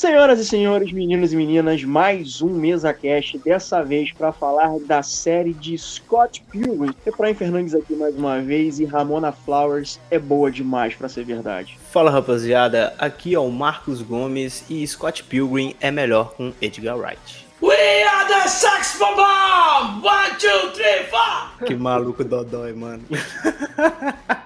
Senhoras e senhores, meninos e meninas, mais um mesa cast, dessa vez para falar da série de Scott Pilgrim. Efraim Fernandes aqui mais uma vez e Ramona Flowers é boa demais para ser verdade. Fala rapaziada, aqui é o Marcos Gomes e Scott Pilgrim é melhor com Edgar Wright. We are the Sex Bomb! One, two, three, four! Que maluco dodói, mano.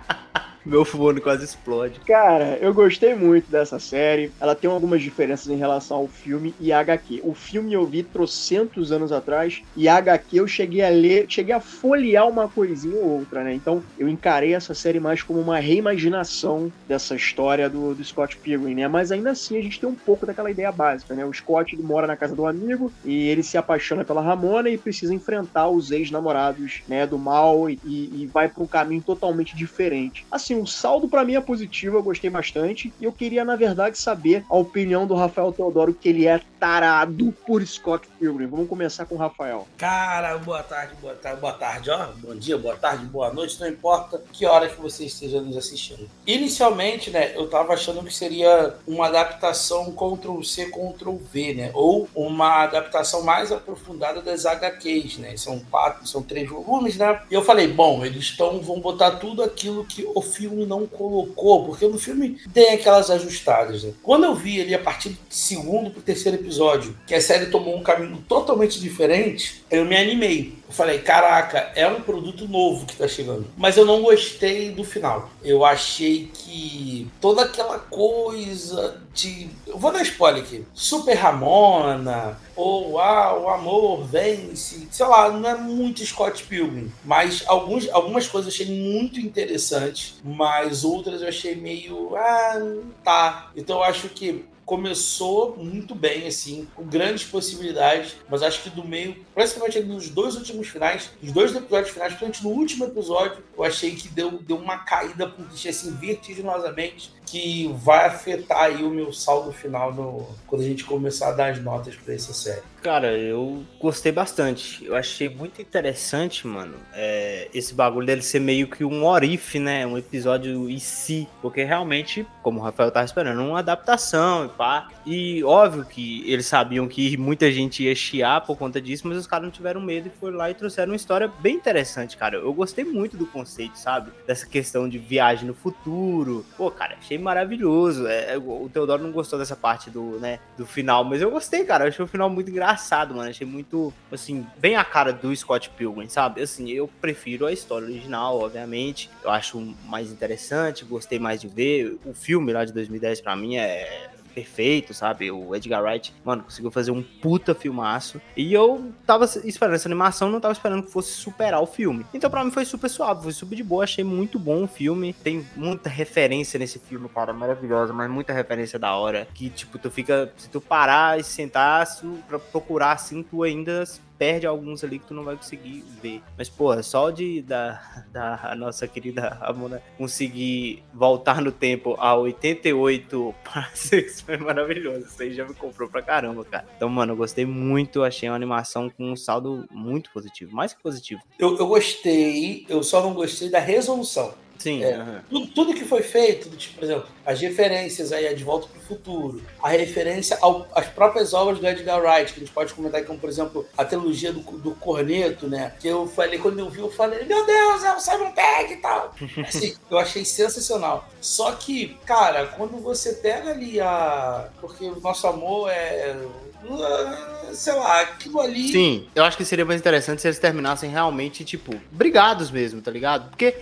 Meu fone quase explode. Cara, eu gostei muito dessa série. Ela tem algumas diferenças em relação ao filme e HQ. O filme eu vi trocentos anos atrás e HQ eu cheguei a ler, cheguei a folhear uma coisinha ou outra, né? Então eu encarei essa série mais como uma reimaginação dessa história do, do Scott Pilgrim, né? Mas ainda assim a gente tem um pouco daquela ideia básica, né? O Scott ele mora na casa do amigo e ele se apaixona pela Ramona e precisa enfrentar os ex-namorados, né? Do mal e, e vai para um caminho totalmente diferente. Assim, assim, o saldo para mim é positivo, eu gostei bastante. E eu queria, na verdade, saber a opinião do Rafael Teodoro, que ele é tarado por Scott Pilgrim. Vamos começar com o Rafael. Cara, boa tarde, boa tarde, boa tarde, ó. Bom dia, boa tarde, boa noite, não importa que hora que você esteja nos assistindo. Inicialmente, né, eu tava achando que seria uma adaptação Ctrl-C, Ctrl-V, né? Ou uma adaptação mais aprofundada das HQs, né? São quatro, são três volumes, né? E eu falei, bom, eles estão, vão botar tudo aquilo que o filme filme não colocou, porque no filme tem aquelas ajustadas. Né? Quando eu vi ali a partir do segundo pro terceiro episódio, que a série tomou um caminho totalmente diferente, eu me animei. Eu falei, caraca, é um produto novo que tá chegando. Mas eu não gostei do final. Eu achei que toda aquela coisa de. Eu vou dar spoiler aqui. Super Ramona, ou ah, o amor vence. Sei lá, não é muito Scott Pilgrim. Mas alguns, algumas coisas eu achei muito interessantes, mas outras eu achei meio. Ah, tá. Então eu acho que começou muito bem, assim, com grandes possibilidades, mas acho que do meio, principalmente nos dois últimos finais, nos dois episódios finais, principalmente no último episódio, eu achei que deu, deu uma caída, porque assim, vertiginosamente, que vai afetar aí o meu saldo final no, quando a gente começar a dar as notas para essa série. Cara, eu gostei bastante. Eu achei muito interessante, mano, é, esse bagulho dele ser meio que um orif, né? Um episódio em si. Porque realmente, como o Rafael tava esperando, uma adaptação e pá. E óbvio que eles sabiam que muita gente ia chiar por conta disso, mas os caras não tiveram medo e foram lá e trouxeram uma história bem interessante, cara. Eu gostei muito do conceito, sabe? Dessa questão de viagem no futuro. Pô, cara, achei maravilhoso. É, o Teodoro não gostou dessa parte do, né, do final, mas eu gostei, cara. Eu achei o final muito engraçado, mano. Achei muito, assim, bem a cara do Scott Pilgrim, sabe? Assim, eu prefiro a história original, obviamente. Eu acho mais interessante, gostei mais de ver. O filme lá de 2010 para mim é perfeito, sabe? O Edgar Wright, mano, conseguiu fazer um puta filmaço. E eu tava esperando essa animação, não tava esperando que fosse superar o filme. Então pra mim foi super suave, foi super de boa, achei muito bom o filme. Tem muita referência nesse filme, cara, maravilhosa, mas muita referência da hora. Que, tipo, tu fica, se tu parar e sentar pra procurar assim, tu ainda perde alguns ali que tu não vai conseguir ver. Mas, porra, só de da, da nossa querida Ramona conseguir voltar no tempo a 88 para 6 foi maravilhoso. Isso aí já me comprou pra caramba, cara. Então, mano, eu gostei muito. Achei uma animação com um saldo muito positivo. Mais que positivo. Eu, eu gostei, eu só não gostei da resolução. Sim. É, uhum. tudo, tudo, que foi feito, tipo, por exemplo, as referências aí a De Volta para o Futuro, a referência ao, às próprias obras do Edgar Wright, que a gente pode comentar como, por exemplo, a trilogia do, do Corneto, né? Que eu falei, quando eu vi, eu falei, meu Deus, é o Simon Pegg e tal. Assim, eu achei sensacional. Só que, cara, quando você pega ali a. Porque o nosso amor é sei lá, aquilo ali. Sim, eu acho que seria mais interessante se eles terminassem realmente, tipo, brigados mesmo, tá ligado? Porque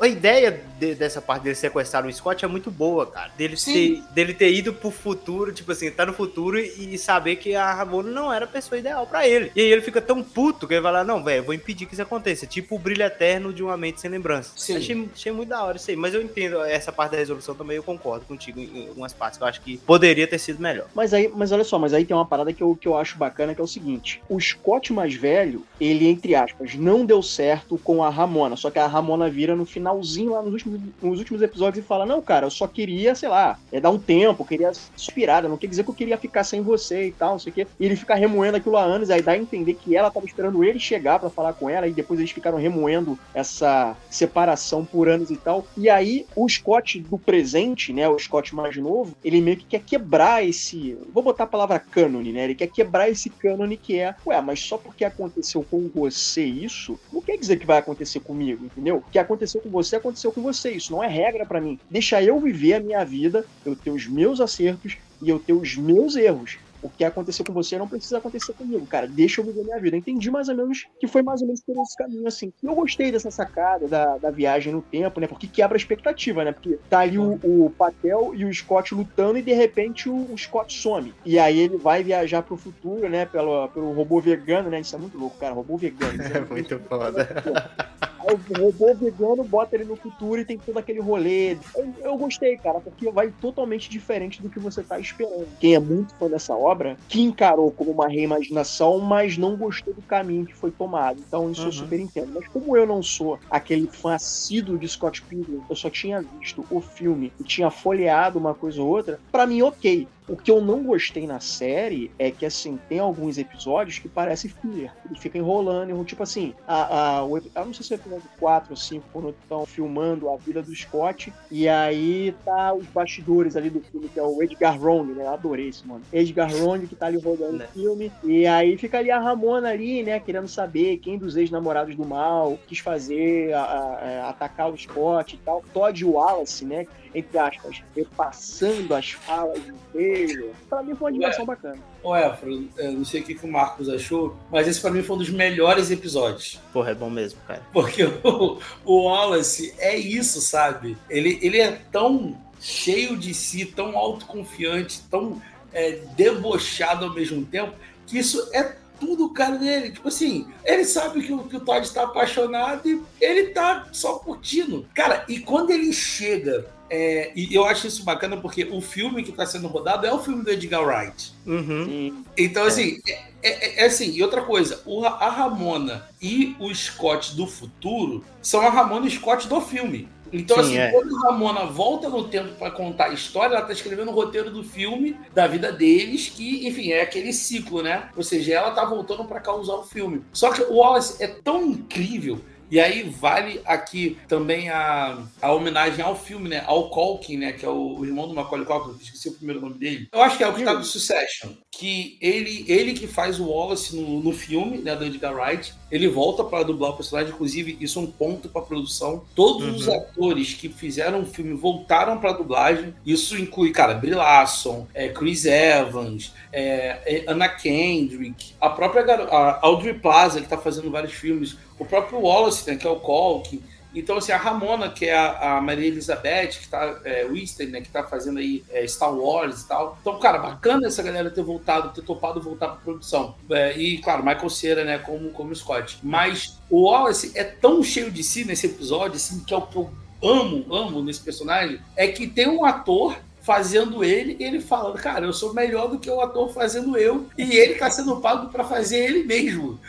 a ideia de, dessa parte dele sequestrar o Scott é muito boa, cara. Dele ter, dele ter ido pro futuro, tipo assim, tá no futuro e, e saber que a Ramona não era a pessoa ideal para ele. E aí ele fica tão puto que ele vai lá, não, velho, vou impedir que isso aconteça. Tipo o brilho eterno de uma mente sem lembrança. Sim. Achei, achei muito da hora isso aí. Mas eu entendo essa parte da resolução também, eu concordo contigo em algumas partes. Eu acho que poderia ter sido melhor. Mas aí, mas olha só, mas aí tem uma parada que eu, que eu acho bacana bacana, que é o seguinte: o Scott mais velho, ele, entre aspas, não deu certo com a Ramona. Só que a Ramona vira no finalzinho lá nos últimos, nos últimos episódios e fala: Não, cara, eu só queria, sei lá, é dar um tempo, queria inspirada, não quer dizer que eu queria ficar sem você e tal, não sei o quê. E ele fica remoendo aquilo há anos, aí dá a entender que ela tava esperando ele chegar para falar com ela, e depois eles ficaram remoendo essa separação por anos e tal. E aí o Scott do presente, né, o Scott mais novo, ele meio que quer quebrar esse. Vou botar a palavra cânone, né? Ele quer quebrar esse cânone que é, ué, mas só porque aconteceu com você isso, não quer dizer que vai acontecer comigo, entendeu? O que aconteceu com você, aconteceu com você. Isso não é regra para mim. Deixa eu viver a minha vida, eu ter os meus acertos e eu ter os meus erros. O que aconteceu com você não precisa acontecer comigo, cara. Deixa eu viver minha vida. Eu entendi mais ou menos que foi mais ou menos por esse caminho, assim. E eu gostei dessa sacada da, da viagem no tempo, né? Porque quebra a expectativa, né? Porque tá ali o, o Patel e o Scott lutando e de repente o, o, Scott some. E aí ele vai viajar pro futuro, né? Pelo, pelo robô vegano, né? Isso é muito louco, cara. Robô vegano. É, é muito foda. Aí o robô vegano bota ele no futuro e tem todo aquele rolê. Eu, eu, gostei, cara, porque vai totalmente diferente do que você tá esperando. Quem é muito fã dessa obra, que encarou como uma reimaginação, mas não gostou do caminho que foi tomado. Então isso uhum. eu super entendo. Mas como eu não sou aquele fã assíduo de Scott Pilgrim, eu só tinha visto o filme e tinha folheado uma coisa ou outra, para mim ok. O que eu não gostei na série é que, assim, tem alguns episódios que parece filler. Ele fica enrolando, tipo assim, a, a, o, eu não sei se é o episódio 4 ou 5, quando estão filmando a vida do Scott, e aí tá os bastidores ali do filme, que é o Edgar Wrong, né? Eu adorei esse mano. Edgar Wrong que tá ali rodando o né. filme, e aí fica ali a Ramona ali, né, querendo saber quem dos ex-namorados do mal quis fazer, a, a, atacar o Scott e tal. Todd Wallace, né, entre aspas, repassando as falas dele. Pra mim foi uma animação bacana. Ô, Efro, não sei o que, que o Marcos achou, mas esse pra mim foi um dos melhores episódios. Porra, é bom mesmo, cara. Porque o, o Wallace é isso, sabe? Ele, ele é tão cheio de si, tão autoconfiante, tão é, debochado ao mesmo tempo, que isso é tudo cara dele. Tipo assim, ele sabe que o, que o Todd está apaixonado e ele tá só curtindo. Cara, e quando ele chega é, e eu acho isso bacana porque o filme que está sendo rodado é o filme do Edgar Wright. Uhum. Então, assim, é. É, é, assim, e outra coisa, o, a Ramona e o Scott do futuro são a Ramona e o Scott do filme. Então, Sim, assim, é. quando a Ramona volta no tempo para contar a história, ela tá escrevendo o roteiro do filme, da vida deles, que, enfim, é aquele ciclo, né? Ou seja, ela tá voltando para causar o filme. Só que o Wallace é tão incrível e aí vale aqui também a, a homenagem ao filme, né? Ao Culkin, né? Que é o, o irmão do Macaulay Culkin, esqueci o primeiro nome dele. Eu acho que é o que tá do Succession. Que ele, ele que faz o Wallace no, no filme, né? Do Edgar Wright. Ele volta para dublar o personagem, inclusive isso é um ponto para produção. Todos uhum. os atores que fizeram o filme voltaram para dublagem. Isso inclui, cara, Brie Larson, é, Chris Evans, é, é Anna Kendrick, a própria a Audrey Plaza que tá fazendo vários filmes o próprio Wallace, né, que é o Culkin. Então, assim, a Ramona, que é a, a Maria Elizabeth, que tá, é, Winston, né, que tá fazendo aí é, Star Wars e tal. Então, cara, bacana essa galera ter voltado, ter topado voltar pra produção. É, e, claro, Michael Cera, né, como, como Scott. Mas o Wallace é tão cheio de si nesse episódio, assim, que é o que eu amo, amo nesse personagem, é que tem um ator fazendo ele, e ele falando, cara, eu sou melhor do que o ator fazendo eu, e ele tá sendo pago para fazer ele mesmo.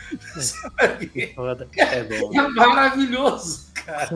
É, bom. é maravilhoso. Cara.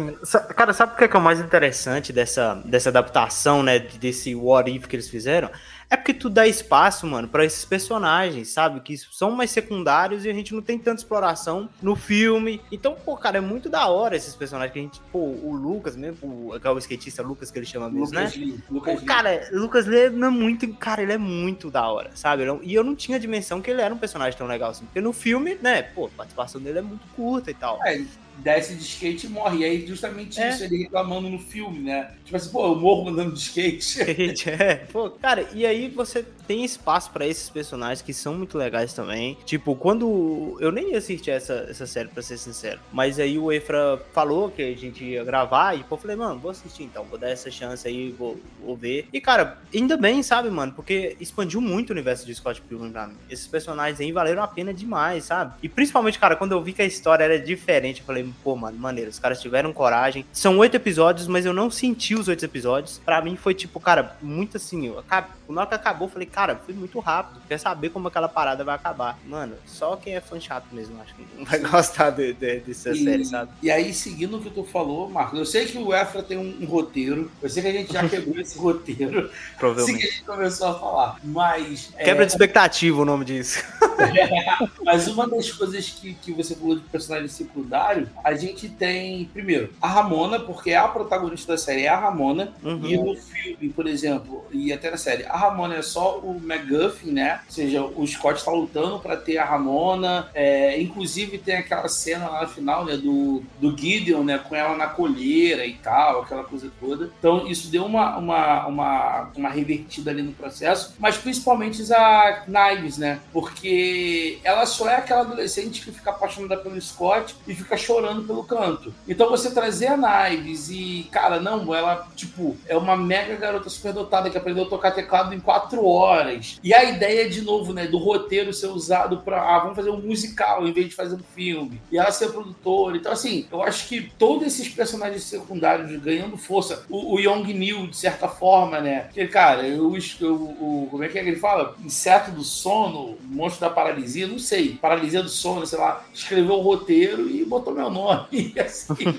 cara, sabe o que é, que é o mais interessante dessa, dessa adaptação, né? Desse what if que eles fizeram? É porque tu dá espaço, mano, para esses personagens, sabe? Que são mais secundários e a gente não tem tanta exploração no filme. Então, pô, cara, é muito da hora esses personagens que a gente, pô, o Lucas mesmo, o, é o skatista Lucas que ele chama mesmo, Lucas né? Lee, Lucas pô, cara, Lucas Lee é muito, cara, ele é muito da hora, sabe? É e eu não tinha dimensão que ele era um personagem tão legal assim. Porque no filme, né, pô, a participação dele é muito curta e tal. É, desce de skate e morre. E aí, justamente é. isso, ele reclamando no filme, né? Tipo assim, pô, eu morro andando de skate. é, pô, cara, e aí você tem espaço para esses personagens que são muito legais também. Tipo, quando. Eu nem assisti essa, essa série, pra ser sincero. Mas aí o Efra falou que a gente ia gravar. E pô, eu falei, mano, vou assistir então. Vou dar essa chance aí, vou, vou ver. E, cara, ainda bem, sabe, mano? Porque expandiu muito o universo de Scott Pilgrim pra mim. Esses personagens aí valeram a pena demais, sabe? E principalmente, cara, quando eu vi que a história era diferente, eu falei, falei, pô, mano, maneiro, os caras tiveram coragem. São oito episódios, mas eu não senti os oito episódios. Pra mim foi tipo, cara, muito assim, eu, na hora que acabou, eu falei, cara, foi muito rápido. Quer saber como aquela parada vai acabar. Mano, só quem é fã chato mesmo, acho que não vai gostar de, de, dessa e, série, sabe? E aí, seguindo o que tu falou, Marcos, eu sei que o Efra tem um, um roteiro, eu sei que a gente já quebrou esse roteiro. Provavelmente. Assim que a gente começou a falar. Mas. Quebra é... de expectativa o nome disso. É, mas uma das coisas que, que você falou de personagem secundário, a gente tem, primeiro, a Ramona, porque a protagonista da série é a Ramona. Uhum. E no filme, por exemplo, e até na série, a Ramona é só o McGuffin, né? Ou seja, o Scott está lutando para ter a Ramona. É, inclusive tem aquela cena lá no final, né? Do, do Gideon, né? Com ela na colheira e tal, aquela coisa toda. Então isso deu uma, uma, uma, uma revertida ali no processo, mas principalmente a Knives, né? Porque ela só é aquela adolescente que fica apaixonada pelo Scott e fica chorando pelo canto. Então você trazer a Knives e, cara, não, ela, tipo, é uma mega garota superdotada que aprendeu a tocar teclado em quatro horas. E a ideia, de novo, né, do roteiro ser usado pra, ah, vamos fazer um musical em vez de fazer um filme. E ela ser produtora. Então, assim, eu acho que todos esses personagens secundários ganhando força, o, o Young Neil, de certa forma, né, porque, cara, eu, eu, o, como é que, é que ele fala? Inseto do sono, monstro da paralisia, não sei, paralisia do sono, sei lá, escreveu o roteiro e botou meu nome. Assim.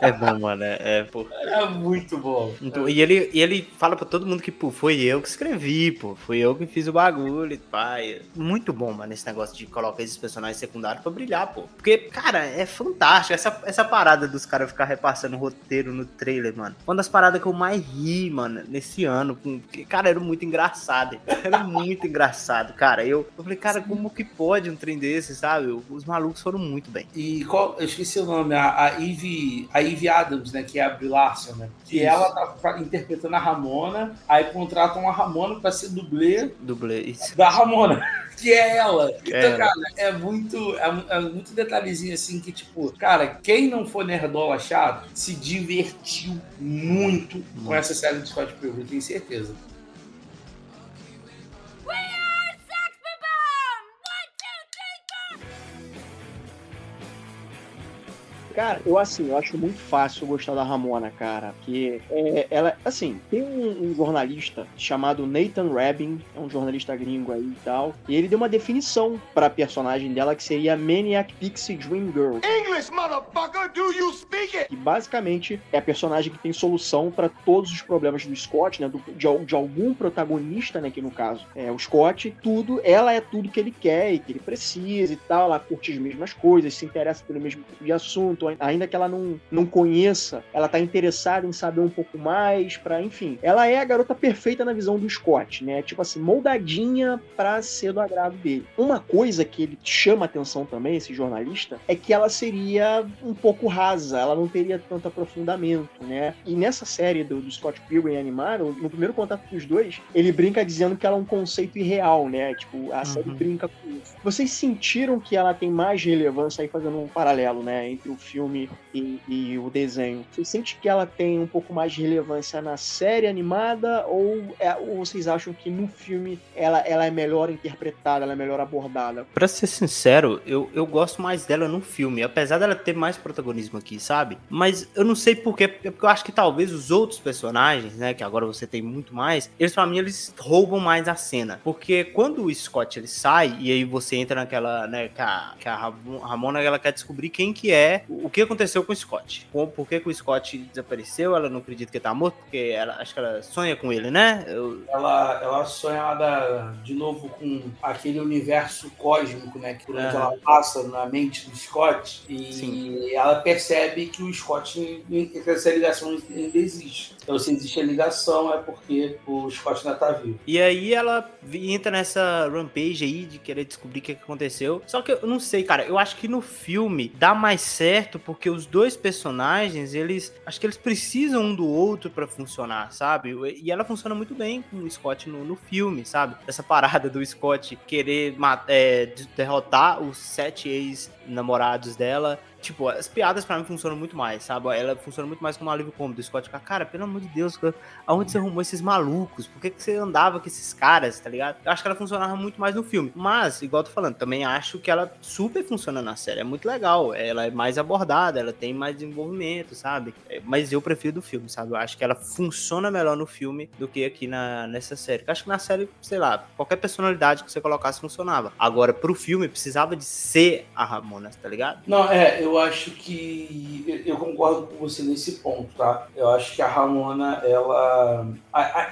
é bom, mano. É, é, pô. é muito bom. Então, e, ele, e ele fala pra todo mundo que, pô, foi eu que escrevi, pô. Fui eu que fiz o bagulho, pai. Muito bom, mano, esse negócio de colocar esses personagens secundários pra brilhar, pô. Porque, cara, é fantástico. Essa, essa parada dos caras ficar repassando o roteiro no trailer, mano. Uma das paradas que eu mais ri, mano, nesse ano. Porque, cara, era muito engraçado. Era muito engraçado, cara. Eu, eu falei, cara, como que pode um trem desse, sabe? Os malucos foram muito bem. E qual, eu esqueci o nome, a, a Eve, a Eve Adams, né? Que é a Brie Larson, né? Que Isso. ela tá interpretando a Ramona, aí contratam a Ramona pra ser dublê. Dublê, isso. Da Ramona que é ela. Então, é. cara, é muito, é, é, muito detalhezinho assim que, tipo, cara, quem não for nerdola chato se divertiu muito com essa série do Scott Pilgrim, tenho certeza. Cara, eu assim, eu acho muito fácil gostar da Ramona, cara. Porque é, ela, assim, tem um, um, jornalista chamado Nathan Rabin, é um jornalista gringo aí e tal. E ele deu uma definição pra personagem dela que seria Maniac Pixie Dream Girl. English, motherfucker, do you speak it? Que basicamente é a personagem que tem solução para todos os problemas do Scott, né? Do, de, de, algum protagonista, né? Que no caso é o Scott. Tudo, ela é tudo que ele quer e que ele precisa e tal. Ela curte as mesmas coisas, se interessa pelo mesmo tipo de assunto ainda que ela não, não conheça, ela tá interessada em saber um pouco mais, para enfim. Ela é a garota perfeita na visão do Scott, né? Tipo assim, moldadinha para ser do agrado dele. Uma coisa que ele chama atenção também, esse jornalista, é que ela seria um pouco rasa, ela não teria tanto aprofundamento, né? E nessa série do, do Scott Pilgrim animado, no primeiro contato dos dois, ele brinca dizendo que ela é um conceito irreal, né? Tipo, a série uhum. brinca com isso. Vocês sentiram que ela tem mais relevância aí fazendo um paralelo, né, entre o filme filme e, e, o desenho. Você sente que ela tem um pouco mais de relevância na série animada ou, é, ou vocês acham que no filme ela, ela é melhor interpretada, ela é melhor abordada? Pra ser sincero, eu, eu gosto mais dela no filme, apesar dela ter mais protagonismo aqui, sabe? Mas eu não sei porquê, é porque eu acho que talvez os outros personagens, né, que agora você tem muito mais, eles pra mim eles roubam mais a cena. Porque quando o Scott ele sai e aí você entra naquela, né, que a, que a Ramona ela quer descobrir quem que é o que aconteceu com o Scott. Por que, que o Scott desapareceu? Ela não acredita que ele tá morto, porque ela, acho que ela sonha com ele, né? Eu... Ela, ela sonha ela, de novo com aquele universo cósmico, né? Que por onde ela passa na mente do Scott. E Sim. ela percebe que o Scott, essa ligação ainda existe. Então, se existe ligação, é porque o Scott ainda tá vivo. E aí ela entra nessa rampage aí de querer descobrir o que aconteceu. Só que eu não sei, cara. Eu acho que no filme dá mais certo certo porque os dois personagens, eles acho que eles precisam um do outro para funcionar, sabe? E ela funciona muito bem com o Scott no, no filme, sabe? Essa parada do Scott querer é, derrotar os sete ex-namorados dela tipo, as piadas pra mim funcionam muito mais, sabe? Ela funciona muito mais como um alívio cômodo. O Scott fica, cara, pelo amor de Deus, aonde você arrumou esses malucos? Por que, que você andava com esses caras, tá ligado? Eu acho que ela funcionava muito mais no filme. Mas, igual eu tô falando, também acho que ela super funciona na série. É muito legal. Ela é mais abordada, ela tem mais desenvolvimento, sabe? É, mas eu prefiro do filme, sabe? Eu acho que ela funciona melhor no filme do que aqui na, nessa série. Eu acho que na série, sei lá, qualquer personalidade que você colocasse funcionava. Agora, pro filme, precisava de ser a Ramona, tá ligado? Não, é, eu acho que. Eu concordo com você nesse ponto, tá? Eu acho que a Ramona, ela.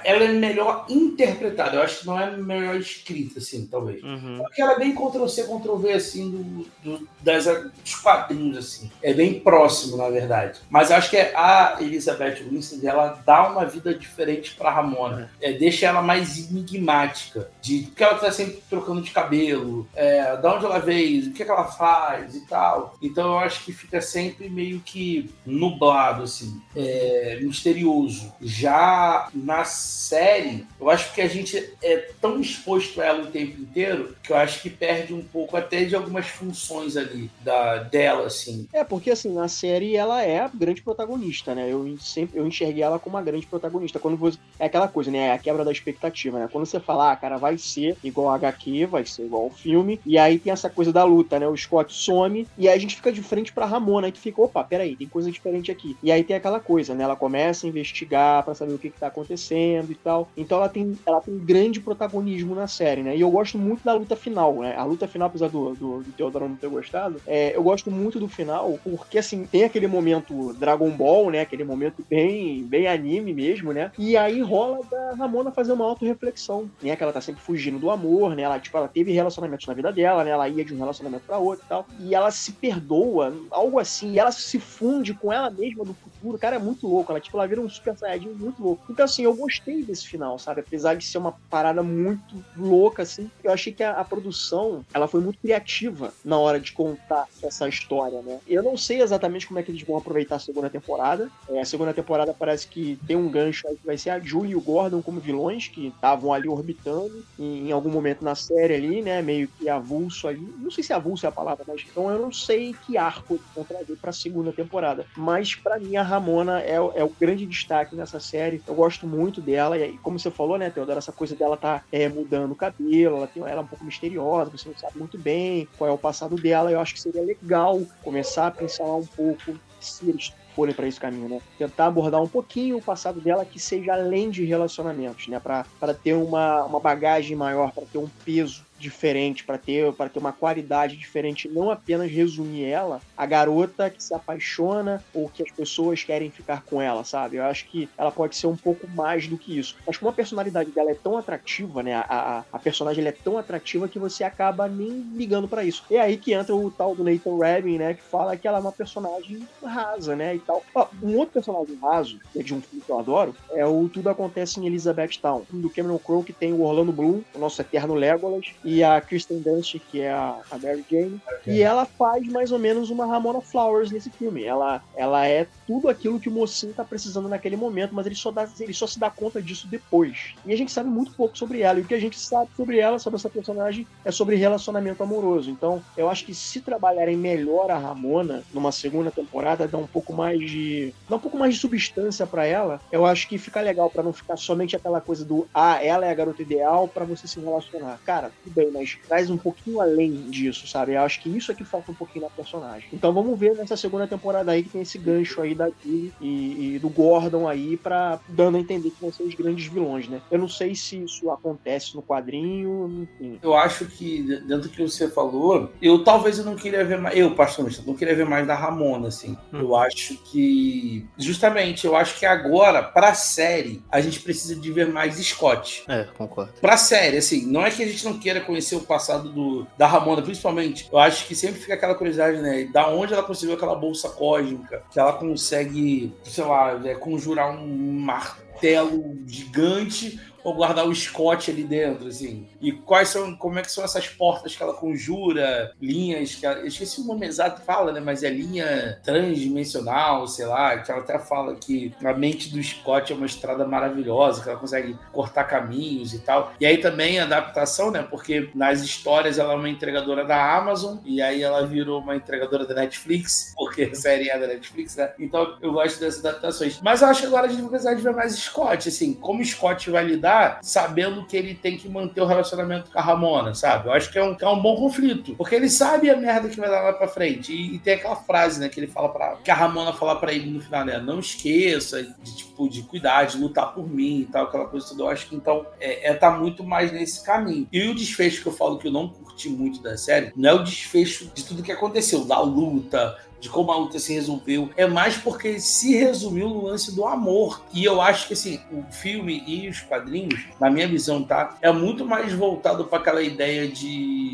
Ela é melhor interpretada. Eu acho que não é melhor escrita, assim, talvez. Uhum. Porque ela é bem Ctrl-C, Ctrl-V, assim, do, do, das, dos quadrinhos, assim. É bem próximo, na verdade. Mas eu acho que a Elizabeth Winston, ela dá uma vida diferente pra Ramona. É. É, deixa ela mais enigmática. De, porque ela tá sempre trocando de cabelo, é, de onde ela veio, o que, é que ela faz e tal. Então eu acho que fica sempre meio que nublado, assim, é, misterioso. Já na série, eu acho que a gente é tão exposto a ela o tempo inteiro que eu acho que perde um pouco até de algumas funções ali da, dela, assim. É, porque assim, na série ela é a grande protagonista, né? Eu sempre eu enxerguei ela como uma grande protagonista. Quando você. É aquela coisa, né? É a quebra da expectativa, né? Quando você fala, ah, cara, vai ser igual a HQ, vai ser igual ao filme, e aí tem essa coisa da luta, né? O Scott some, e aí a gente fica de frente pra Ramona, que fica, opa, peraí, tem coisa diferente aqui. E aí tem aquela coisa, né? Ela começa a investigar para saber o que, que tá acontecendo e tal. Então ela tem, ela tem grande protagonismo na série, né? E eu gosto muito da luta final, né? A luta final, apesar do, do, do Teodoro não ter gostado, é, eu gosto muito do final, porque assim, tem aquele momento Dragon Ball, né? Aquele momento bem, bem anime mesmo, né? E aí rola da Ramona fazer uma auto-reflexão, né? Que ela tá sempre fugindo do amor, né? Ela, tipo, ela teve relacionamentos na vida dela, né? Ela ia de um relacionamento para outro e tal. E ela se perdoa, algo assim, e ela se funde com ela mesma do futuro. Cara, é muito louco. Ela, tipo, ela vira um super saiyajin muito louco. Então, assim, eu gostei desse final, sabe? Apesar de ser uma parada muito louca, assim, eu achei que a, a produção, ela foi muito criativa na hora de contar essa história, né? Eu não sei exatamente como é que eles vão aproveitar a segunda temporada. É, a segunda temporada parece que tem um gancho aí que vai ser a Julie e o Gordon como vilões, que estavam ali orbitando em, em, algum momento na série ali, né? Meio que avulso ali. Não sei se avulso é a palavra, mas então eu não sei que arco vão trazer pra segunda temporada. Mas para mim a Ramona é, é, o grande destaque nessa série. Eu gosto muito dela. E como você falou, né, Teodoro, essa coisa dela tá é, mudando o cabelo, ela, tem, ela é um pouco misteriosa, você não sabe muito bem qual é o passado dela. Eu acho que seria legal começar a pensar um pouco se eles forem para esse caminho, né? Tentar abordar um pouquinho o passado dela que seja além de relacionamentos, né? Para ter uma, uma bagagem maior, para ter um peso diferente, para ter, para ter uma qualidade diferente, não apenas resumir ela a garota que se apaixona ou que as pessoas querem ficar com ela, sabe? Eu acho que ela pode ser um pouco mais do que isso. Mas como a personalidade dela é tão atrativa, né? A, a, a personagem é tão atrativa que você acaba nem ligando para isso. É aí que entra o tal do Nathan Rabin, né? Que fala que ela é uma personagem rasa, né? E tal. Ó, um outro personagem raso, que é de um filme que eu adoro, é o Tudo Acontece em Elizabeth Town, do Cameron Crowe, que tem o Orlando Bloom, o nosso eterno Legolas, e a Kristen Dunst, que é a, a Mary Jane, okay. e ela faz mais ou menos uma Ramona Flowers nesse filme. Ela, ela é tudo aquilo que o mocinho tá precisando naquele momento, mas ele só, dá, ele só se dá conta disso depois. E a gente sabe muito pouco sobre ela, e o que a gente sabe sobre ela, sobre essa personagem, é sobre relacionamento amoroso. Então, eu acho que se trabalharem melhor a Ramona numa segunda temporada, dá um pouco mais de. dá um pouco mais de substância para ela, eu acho que fica legal para não ficar somente aquela coisa do ah, ela é a garota ideal para você se relacionar. Cara, tudo bem, mas traz um pouquinho além disso, sabe? Eu acho que isso é que falta um pouquinho na personagem. Então vamos ver nessa segunda temporada aí que tem esse gancho aí da Julie e, e, do Gordon aí para dando a entender que vão ser os grandes vilões, né? Eu não sei se isso acontece no quadrinho, enfim. Eu acho que dentro do que você falou, eu talvez eu não queria ver mais, eu particularmente não queria ver mais da Ramona, assim. Hum. Eu acho que justamente, eu acho que agora para série a gente precisa de ver mais Scott. É, concordo. Para série, assim, não é que a gente não queira conhecer o passado do, da Ramona, principalmente. Eu acho que sempre fica aquela curiosidade, né? Da onde ela conseguiu aquela bolsa cósmica, que ela consegue, sei lá, é, conjurar um martelo gigante ou guardar o Scott ali dentro, assim. E quais são, como é que são essas portas que ela conjura, linhas que ela, eu esqueci o nome exato que fala, né? Mas é linha transdimensional, sei lá, que ela até fala que a mente do Scott é uma estrada maravilhosa, que ela consegue cortar caminhos e tal. E aí também a adaptação, né? Porque nas histórias ela é uma entregadora da Amazon e aí ela virou uma entregadora da Netflix, porque a série é da Netflix, né? Então eu gosto dessas adaptações. Mas eu acho que agora a gente vai precisar de ver mais Scott, assim, como Scott vai lidar sabendo que ele tem que manter o relacionamento com a Ramona, sabe? Eu acho que é um, que é um bom conflito, porque ele sabe a merda que vai dar lá pra frente. E, e tem aquela frase, né, que ele fala para que a Ramona fala para ele no final, né? Não esqueça de, tipo, de cuidar, de lutar por mim e tal, aquela coisa toda. Eu acho que então é, é tá muito mais nesse caminho. E o desfecho que eu falo que eu não curti muito da série não é o desfecho de tudo que aconteceu, da luta, de como a luta se resolveu. É mais porque se resumiu no lance do amor. E eu acho que assim, o filme e os quadrinhos, na minha visão, tá? É muito mais voltado para aquela ideia de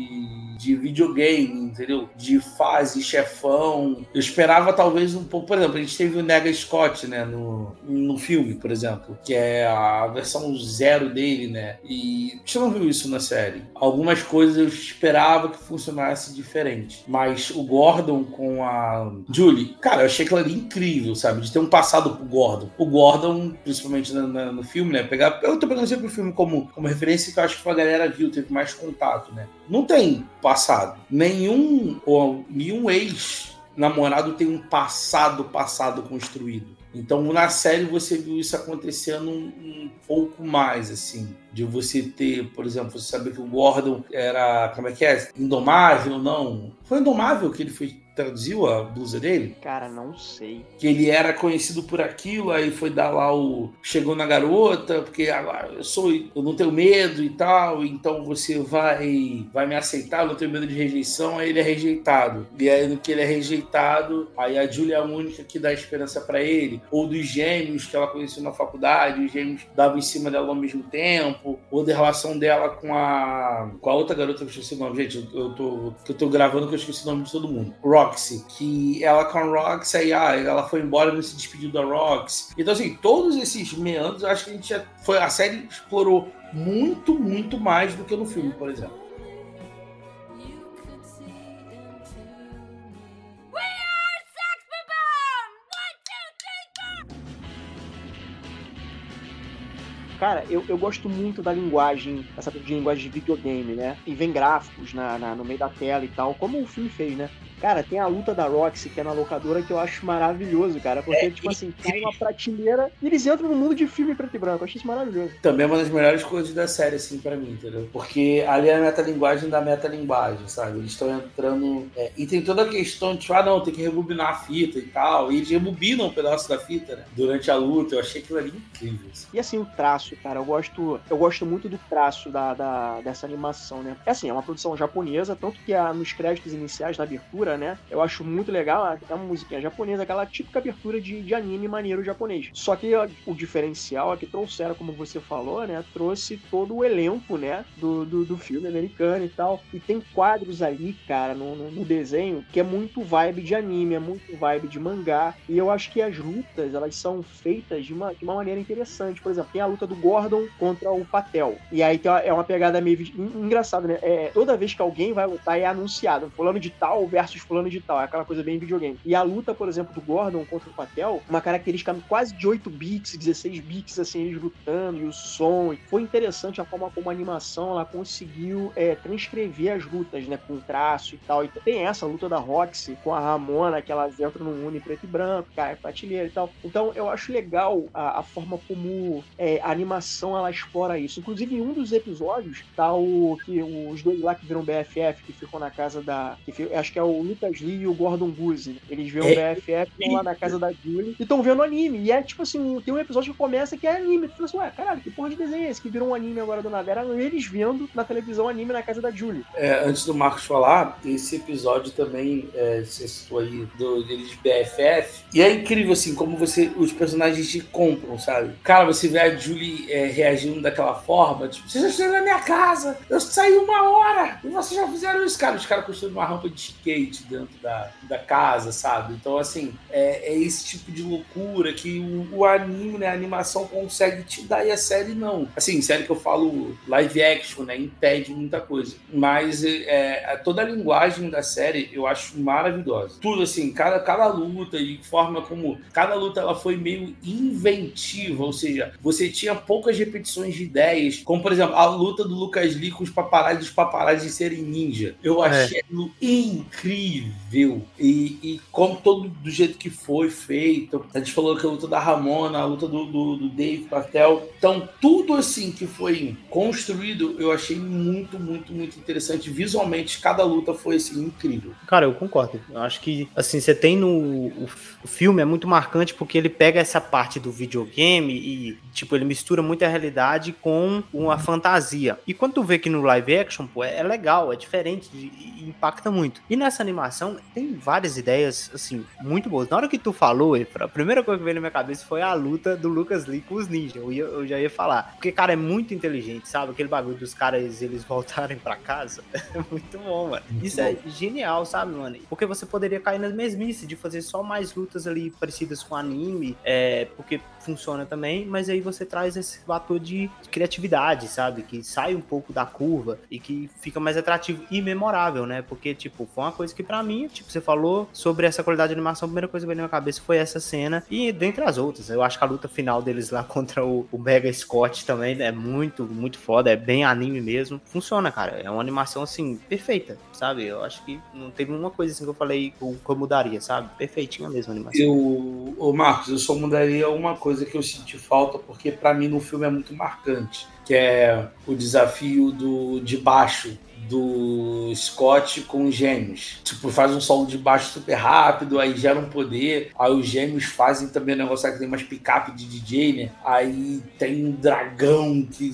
de videogame, entendeu? De fase, chefão. Eu esperava talvez um pouco, por exemplo, a gente teve o Nega Scott, né, no, no filme, por exemplo, que é a versão zero dele, né? E gente não viu isso na série. Algumas coisas eu esperava que funcionasse diferente, mas o Gordon com a Julie, cara, eu achei aquilo ali incrível, sabe? De ter um passado pro Gordon. O Gordon, principalmente no, no, no filme, né? Pegar, eu tô pegando sempre o filme como, como referência que eu acho que a galera viu, teve mais contato, né? Não tem passado. Nenhum, ou, nenhum ex-namorado tem um passado passado construído. Então na série você viu isso acontecendo um, um, pouco mais, assim. De você ter, por exemplo, você saber que o Gordon era, como é que é? Indomável, não. Foi indomável que ele foi traduziu a blusa dele? Cara, não sei. Que ele era conhecido por aquilo, aí foi dar lá o. Chegou na garota, porque agora eu sou. Eu não tenho medo e tal, então você vai vai me aceitar, eu não tenho medo de rejeição, aí ele é rejeitado. E aí no que ele é rejeitado, aí a Julia é a única que dá esperança para ele. Ou dos gêmeos que ela conheceu na faculdade, os gêmeos davam em cima dela ao mesmo tempo, ou da relação dela com a. com a outra garota que eu esqueci o nome. Gente, eu, tô, eu tô gravando que eu esqueci o nome de todo mundo. Rock Roxy, que ela com a Roxy, aí ah, ela foi embora e não se despediu da Roxy. Então, assim, todos esses meandros, eu acho que a gente já foi. A série explorou muito, muito mais do que no filme, por exemplo. Cara, eu, eu gosto muito da linguagem, essa de linguagem de videogame, né? E vem gráficos na, na, no meio da tela e tal, como o filme fez, né? Cara, tem a luta da Roxy, que é na locadora, que eu acho maravilhoso, cara. Porque, é, tipo assim, tem uma prateleira e eles entram no mundo de filme preto e branco. Eu achei isso maravilhoso. Também é uma das melhores coisas da série, assim, pra mim, entendeu? Porque ali é a metalinguagem da metalinguagem, sabe? Eles estão entrando. É, e tem toda a questão de, tipo, ah, não, tem que rebobinar a fita e tal. E eles rebobinam um pedaço da fita, né? Durante a luta. Eu achei aquilo ali incrível. Assim. E assim, o traço, cara, eu gosto, eu gosto muito do traço da, da, dessa animação, né? É assim, é uma produção japonesa, tanto que a, nos créditos iniciais, na abertura, né? Eu acho muito legal, é uma musiquinha japonesa, aquela típica abertura de, de anime maneiro japonês. Só que o diferencial é que trouxeram, como você falou, né? Trouxe todo o elenco, né? Do, do, do filme americano e tal. E tem quadros ali, cara, no, no, no, desenho, que é muito vibe de anime, é muito vibe de mangá. E eu acho que as lutas, elas são feitas de uma, de uma maneira interessante. Por exemplo, tem a luta do Gordon contra o Patel. E aí é uma pegada meio engraçada, né? É, toda vez que alguém vai lutar é anunciado. Fulano de tal versus fulano de tal, é aquela coisa bem videogame. E a luta, por exemplo, do Gordon contra o Patel, uma característica quase de 8 bits, 16 bits, assim, eles lutando, e o som. Foi interessante a forma como a animação ela conseguiu é, transcrever as lutas, né, com traço e tal. E tem essa luta da Roxy com a Ramona, que elas entram no Uni preto e branco, cai prateleira e tal. Então eu acho legal a, a forma como é, a animação ela explora isso. Inclusive, em um dos episódios, tá o que os dois lá que viram BFF, que ficou na casa da. Que, acho que é o Lucas Lee e o Gordon Goose. Eles o é. BFF, lá na casa da Julie e estão vendo anime. E é tipo assim, tem um episódio que começa que é anime. Tu fala assim, ué, caralho, que porra de desenho é esse? Que virou um anime agora do nada. Era eles vendo na televisão anime na casa da Julie. É, antes do Marcos falar, esse episódio também, é, você citou aí, do, deles de BFF. E é incrível, assim, como você, os personagens te compram, sabe? Cara, você vê a Julie é, reagindo daquela forma, tipo, vocês estão na minha casa, eu saí uma hora e vocês já fizeram isso, cara. Os caras construíram uma rampa de skate dentro da, da casa, sabe? Então, assim, é, é esse tipo de loucura que o, o, anime, né, a animação consegue te dar e a série não. Assim, série que eu falo live action, né, impede muita coisa. Mas é, toda a linguagem da série eu acho maravilhosa. Tudo assim, cada, cada luta e forma como cada luta ela foi meio inventiva, ou seja, você tinha poucas repetições de ideias, como por exemplo a luta do Lucas Lee com os paparazzi, os paparazzi serem ninja. Eu é. achei é. incrível e, e como todo do jeito que foi feito. A gente falou que a luta da Ramona, a luta do, do, do Dave Patel, então tudo assim que foi construído, eu achei muito, muito, muito interessante. Visualmente, cada luta foi assim incrível. Cara, eu concordo. Eu acho que assim você tem no o filme é muito marcante porque ele pega essa parte do videogame e tipo ele mistura muito a realidade com uma fantasia. E quando tu vê que no live action, pô, é, legal, é diferente e impacta muito. E nessa animação tem várias ideias assim muito boas. Na hora que tu falou, Efra, a primeira coisa que veio na minha cabeça foi a luta do Lucas Lee com os ninjas. Eu, ia, eu já ia falar. Porque, cara, é muito inteligente, sabe? Aquele bagulho dos caras eles voltarem para casa. É muito bom, mano. Isso é genial, sabe, mano? Porque você poderia cair na mesmice de fazer só mais lutas ali parecidas com anime, é, porque funciona também, mas aí você traz esse fator de criatividade, sabe? Que sai um pouco da curva e que fica mais atrativo e memorável, né? Porque, tipo, foi uma coisa que para mim, tipo, você falou sobre essa qualidade de animação, a primeira coisa que veio na minha cabeça foi essa cena e dentre as outras, eu acho que a luta final deles lá contra o, o Mega Scott também é muito, muito foda, é bem anime mesmo. Funciona, cara. É uma animação, assim, perfeita, sabe? Eu acho que não teve uma coisa assim que eu falei que eu mudaria, sabe? Perfeitinha mesmo a animação. Eu, ô Marcos, eu só mudaria uma coisa que eu senti falta, porque para mim no filme é muito marcante, que é o desafio do de baixo do Scott com os gêmeos. Tipo, faz um solo de baixo super rápido, aí gera um poder. Aí os gêmeos fazem também um negócio que tem umas picape de DJ, né? Aí tem um dragão que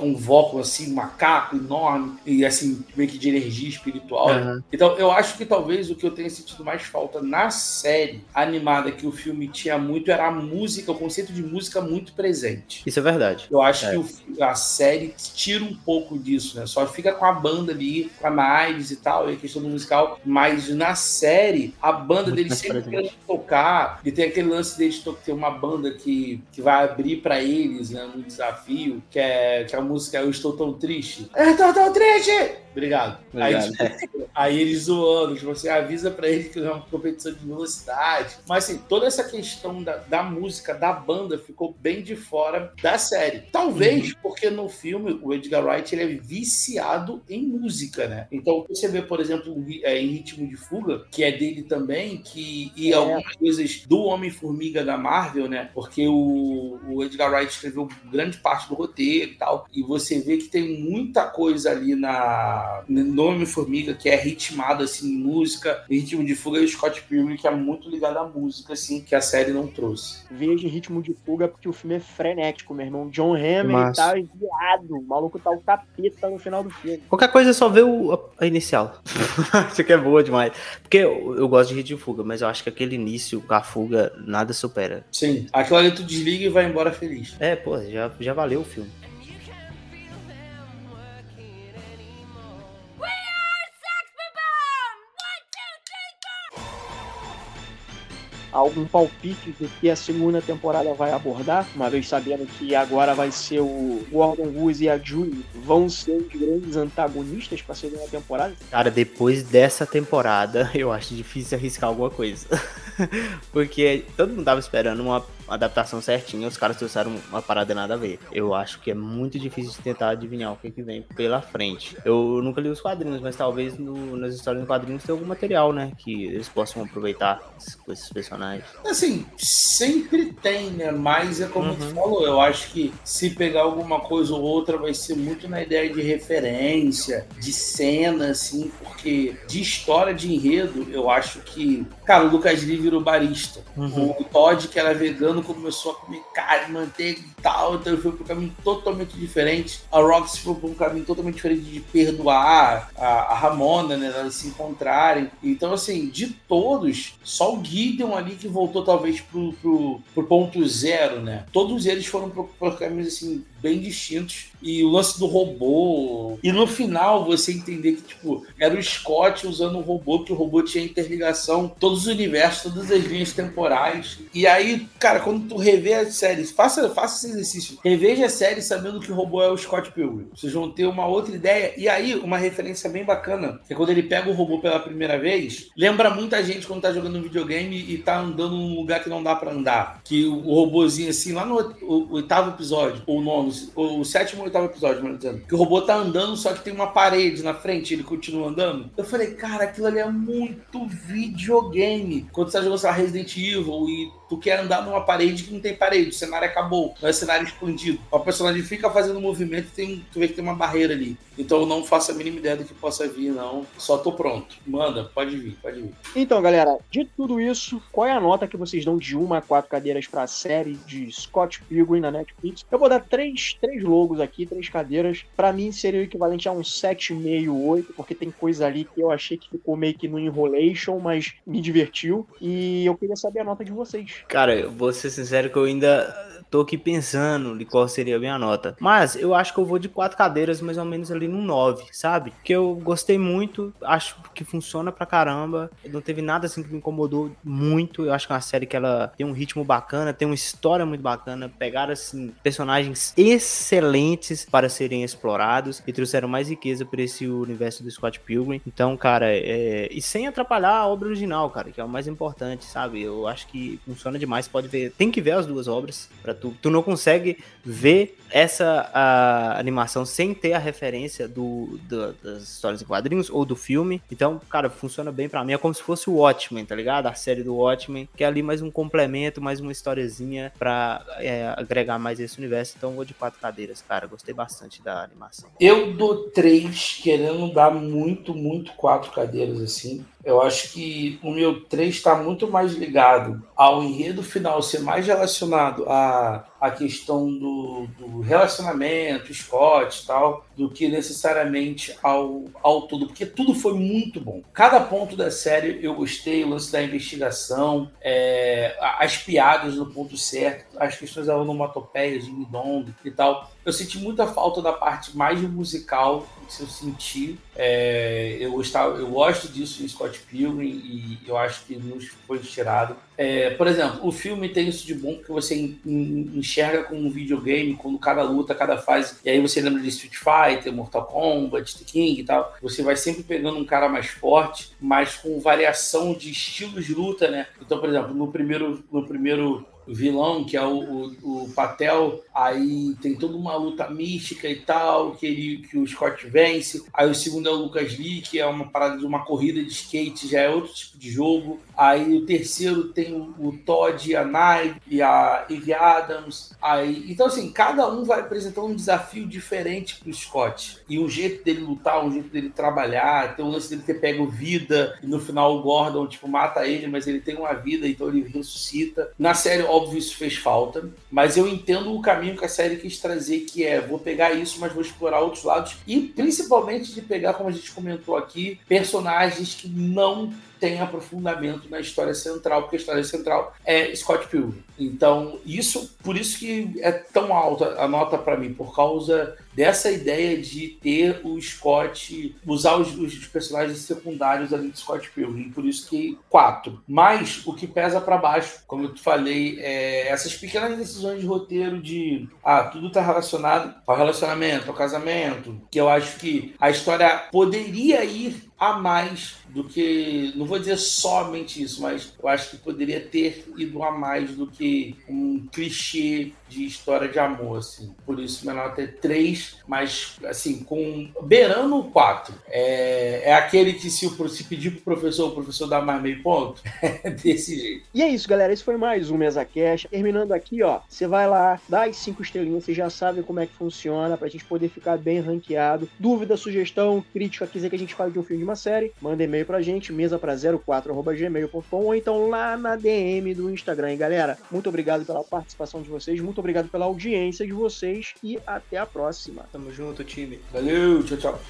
convocam assim um macaco enorme e assim meio que de energia espiritual. Uhum. Então eu acho que talvez o que eu tenha sentido mais falta na série animada que o filme tinha muito era a música, o conceito de música muito presente. Isso é verdade. Eu acho é. que o, a série tira um pouco disso, né? Só fica com a banda ali, com a Miles e tal, e a questão do musical, mas na série a banda muito deles sempre querendo tocar e tem aquele lance deles de ter uma banda que, que vai abrir para eles, né, um desafio, que é que é música Eu Estou Tão Triste. Eu estou tão triste! Obrigado. Obrigado. Aí, tipo, aí eles zoando, tipo, você avisa pra ele que é uma competição de velocidade. Mas assim, toda essa questão da, da música, da banda, ficou bem de fora da série. Talvez uhum. porque no filme o Edgar Wright ele é viciado em música, né? Então você vê, por exemplo, é, em Ritmo de Fuga, que é dele também, que e é. algumas coisas do Homem-Formiga da Marvel, né? Porque o, o Edgar Wright escreveu grande parte do roteiro e tal. E você vê que tem muita coisa ali na Nome Formiga, que é ritmado assim, em música, ritmo de fuga, e o Scott Pilgrim, que é muito ligado à música, assim, que a série não trouxe. Veja ritmo de fuga porque o filme é frenético, meu irmão. John Hammond tá enviado, o maluco tá o capeta no final do filme. Qualquer coisa é só ver o, a, a inicial. Isso aqui é boa demais. Porque eu, eu, gosto de ritmo de fuga, mas eu acho que aquele início com a fuga nada supera. Sim, aquilo ali tu desliga e vai embora feliz. É, pô, já, já valeu o filme. Algum palpite do que a segunda temporada vai abordar, uma vez sabendo que agora vai ser o Gordon Woods e a Julie vão ser os grandes antagonistas para a segunda temporada? Cara, depois dessa temporada, eu acho difícil arriscar alguma coisa. Porque todo mundo tava esperando uma adaptação certinha, os caras trouxeram uma parada nada a ver. Eu acho que é muito difícil de tentar adivinhar o que, que vem pela frente. Eu nunca li os quadrinhos, mas talvez no, nas histórias dos quadrinhos tenha algum material, né? Que eles possam aproveitar com esses personagens. Assim, sempre tem, né? Mas é como uhum. tu falou, eu acho que se pegar alguma coisa ou outra vai ser muito na ideia de referência, de cena, assim, porque de história de enredo, eu acho que. Cara, o Lucas Lee virou barista. Uhum. O Todd, que era vegano, começou a comer carne, manteiga e tal, então ele foi para um caminho totalmente diferente. A Roxy foi para um caminho totalmente diferente de perdoar a, a Ramona, né? Elas se encontrarem. Então, assim, de todos, só o Gideon ali que voltou talvez pro, pro, pro ponto zero, né? Todos eles foram por caminhos assim bem distintos. E o lance do robô. E no final você entender que, tipo, era o Scott usando o robô, que o robô tinha interligação, todos os universos, todas as linhas temporais. E aí, cara, quando tu revê a série, faça, faça esse exercício. Reveja a série sabendo que o robô é o Scott Pilgrim. Vocês vão ter uma outra ideia. E aí, uma referência bem bacana, é quando ele pega o robô pela primeira vez, lembra muita gente quando tá jogando um videogame e tá andando num lugar que não dá para andar. Que o, robôzinho, assim, lá no oitavo episódio, ou nono, o sétimo ou oitavo episódio, melhor dizendo, que o robô tá andando, só que tem uma parede na frente, ele continua andando. Eu falei, cara, aquilo ali é muito videogame. Quando você tá jogando, sei lá, Resident Evil e tu quer andar numa parede que não tem parede, o cenário acabou, não é cenário expandido. O personagem fica fazendo movimento e tem, tu vê que tem uma barreira ali. Então eu não faço a mínima ideia do que possa vir, não. Só tô pronto. Manda, pode vir, pode vir. Então, galera, de tudo isso, qual é a nota que vocês dão de uma a quatro cadeiras pra série de Scott Pilgrim na Netflix? Eu vou dar três, três logos aqui, três cadeiras. Para mim seria o equivalente a um 7,5, 8, porque tem coisa ali que eu achei que ficou meio que no enrolation, mas me divertiu. E eu queria saber a nota de vocês. Cara, eu vou ser sincero que eu ainda tô aqui pensando de qual seria a minha nota. Mas eu acho que eu vou de quatro cadeiras, mais ou menos ali no 9, sabe? Que eu gostei muito, acho que funciona pra caramba. Não teve nada assim que me incomodou muito. Eu acho que é uma série que ela tem um ritmo bacana, tem uma história muito bacana. Pegaram assim personagens excelentes para serem explorados e trouxeram mais riqueza para esse universo do Scott Pilgrim. Então, cara, é... e sem atrapalhar a obra original, cara, que é o mais importante, sabe? Eu acho que funciona demais. Pode ver, tem que ver as duas obras para tu, tu não consegue ver essa animação sem ter a referência do, do, das histórias em quadrinhos ou do filme. Então, cara, funciona bem para mim. É como se fosse o Watchmen, tá ligado? A série do Watchmen, que é ali mais um complemento, mais uma historiazinha pra é, agregar mais esse universo. Então, vou de quatro cadeiras, cara. Gostei bastante da animação. Eu dou três, querendo dar muito, muito quatro cadeiras, assim. Eu acho que o meu 3 está muito mais ligado ao enredo final ser mais relacionado à, à questão do, do relacionamento, Scott e tal, do que necessariamente ao, ao todo, porque tudo foi muito bom. Cada ponto da série eu gostei, o lance da investigação, é, as piadas no ponto certo, as questões da onomatopeias de Midong e tal. Eu senti muita falta da parte mais musical, eu senti. É, eu, gostava, eu gosto disso em Scott Pilgrim e eu acho que nos foi tirado. É, por exemplo, o filme tem isso de bom que você enxerga como um videogame, quando cada luta, cada fase, e aí você lembra de Street Fighter, Mortal Kombat, The King e tal. Você vai sempre pegando um cara mais forte, mas com variação de estilos de luta, né? Então, por exemplo, no primeiro, no primeiro vilão, que é o, o, o, Patel, aí tem toda uma luta mística e tal, que, ele, que o Scott vence. Aí o segundo é o Lucas Lee, que é uma parada de uma corrida de skate, já é outro tipo de jogo. Aí o terceiro tem o, o Todd, a Knife e a Eve Adams. Aí, então, assim, cada um vai apresentando um desafio diferente pro Scott. E um jeito dele lutar, um jeito dele trabalhar, tem um lance dele ter pego vida, e no final o Gordon, tipo, mata ele, mas ele tem uma vida, então ele ressuscita. Na série, óbvio, isso fez falta, mas eu entendo o caminho que a série quis trazer, que é vou pegar isso, mas vou explorar outros lados, e principalmente de pegar, como a gente comentou aqui, personagens que não tem aprofundamento na história central, porque a história central é Scott Pilgrim. Então, isso, por isso que é tão alta a nota para mim, por causa dessa ideia de ter o Scott, usar os, os personagens secundários ali de Scott Pilgrim, por isso que quatro. Mas o que pesa para baixo, como eu te falei, é essas pequenas decisões de roteiro de ah, tudo tá relacionado ao relacionamento, ao casamento, que eu acho que a história poderia ir a mais do que. Não vou dizer somente isso, mas eu acho que poderia ter ido a mais do que um clichê de história de amor, assim. Por isso, minha nota é 3, mas, assim, com beirando o 4. É, é aquele que se, se pedir pro professor, o professor dá mais meio ponto. É desse jeito. E é isso, galera. Esse foi mais um Mesa Cash. Terminando aqui, ó. Você vai lá, dá as 5 estrelinhas, você já sabe como é que funciona, pra gente poder ficar bem ranqueado. Dúvida, sugestão, crítica, quiser que a gente fale de um filme de uma série, manda e-mail pra gente, mesa pra 04.gmail.com ou então lá na DM do Instagram, hein, galera. Muito obrigado pela participação de vocês, muito obrigado pela audiência de vocês e até a próxima. Tamo junto, time. Valeu, tchau, tchau.